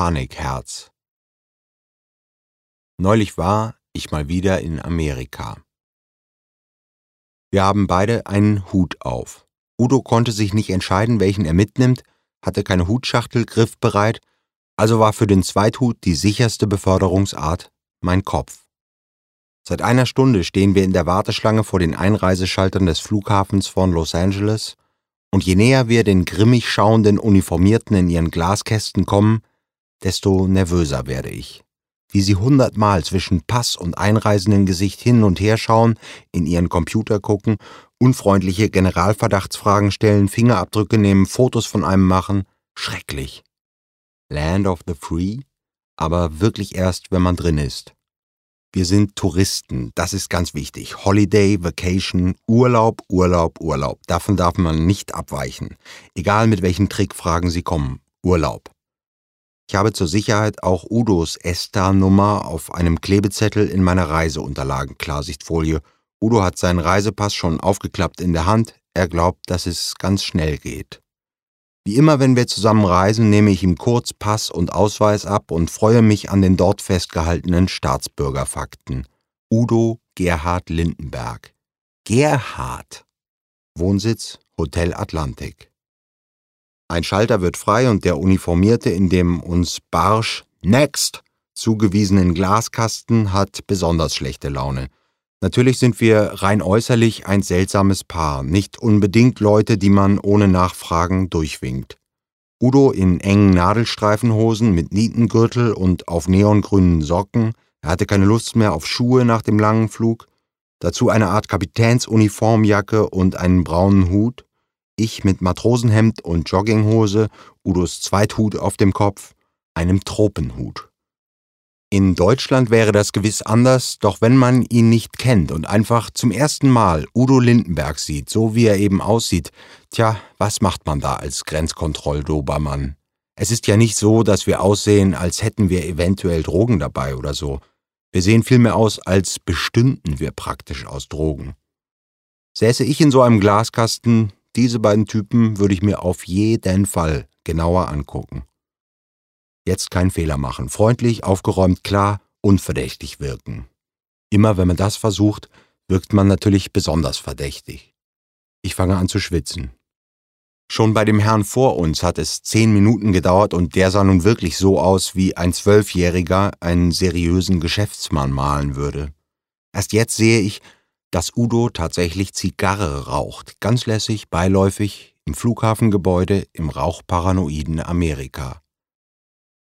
Panikherz. Neulich war ich mal wieder in Amerika. Wir haben beide einen Hut auf. Udo konnte sich nicht entscheiden, welchen er mitnimmt, hatte keine Hutschachtel griffbereit, also war für den Zweithut die sicherste Beförderungsart mein Kopf. Seit einer Stunde stehen wir in der Warteschlange vor den Einreiseschaltern des Flughafens von Los Angeles, und je näher wir den grimmig schauenden Uniformierten in ihren Glaskästen kommen, desto nervöser werde ich. Wie sie hundertmal zwischen Pass und einreisenden Gesicht hin und her schauen, in ihren Computer gucken, unfreundliche Generalverdachtsfragen stellen, Fingerabdrücke nehmen, Fotos von einem machen. Schrecklich. Land of the Free? Aber wirklich erst, wenn man drin ist. Wir sind Touristen, das ist ganz wichtig. Holiday, Vacation, Urlaub, Urlaub, Urlaub. Davon darf man nicht abweichen. Egal mit welchen Trickfragen Sie kommen. Urlaub. Ich habe zur Sicherheit auch Udos ESTA-Nummer auf einem Klebezettel in meiner Reiseunterlagen-Klarsichtfolie. Udo hat seinen Reisepass schon aufgeklappt in der Hand. Er glaubt, dass es ganz schnell geht. Wie immer, wenn wir zusammen reisen, nehme ich ihm kurz Pass und Ausweis ab und freue mich an den dort festgehaltenen Staatsbürgerfakten. Udo Gerhard Lindenberg. Gerhard. Wohnsitz Hotel Atlantik. Ein Schalter wird frei und der Uniformierte in dem uns barsch Next zugewiesenen Glaskasten hat besonders schlechte Laune. Natürlich sind wir rein äußerlich ein seltsames Paar, nicht unbedingt Leute, die man ohne Nachfragen durchwinkt. Udo in engen Nadelstreifenhosen mit Nietengürtel und auf neongrünen Socken, er hatte keine Lust mehr auf Schuhe nach dem langen Flug, dazu eine Art Kapitänsuniformjacke und einen braunen Hut, ich mit Matrosenhemd und Jogginghose, Udos Zweithut auf dem Kopf, einem Tropenhut. In Deutschland wäre das gewiss anders, doch wenn man ihn nicht kennt und einfach zum ersten Mal Udo Lindenberg sieht, so wie er eben aussieht, tja, was macht man da als Grenzkontrolldobermann? Es ist ja nicht so, dass wir aussehen, als hätten wir eventuell Drogen dabei oder so. Wir sehen vielmehr aus, als bestünden wir praktisch aus Drogen. Säße ich in so einem Glaskasten, diese beiden Typen würde ich mir auf jeden Fall genauer angucken. Jetzt keinen Fehler machen. Freundlich, aufgeräumt, klar, unverdächtig wirken. Immer wenn man das versucht, wirkt man natürlich besonders verdächtig. Ich fange an zu schwitzen. Schon bei dem Herrn vor uns hat es zehn Minuten gedauert und der sah nun wirklich so aus, wie ein Zwölfjähriger einen seriösen Geschäftsmann malen würde. Erst jetzt sehe ich, dass Udo tatsächlich Zigarre raucht, ganz lässig, beiläufig, im Flughafengebäude im rauchparanoiden Amerika.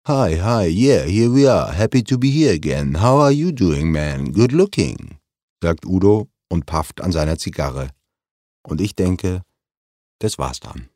Hi, hi, yeah, here we are. Happy to be here again. How are you doing, man? Good looking, sagt Udo und pafft an seiner Zigarre. Und ich denke, das war's dann.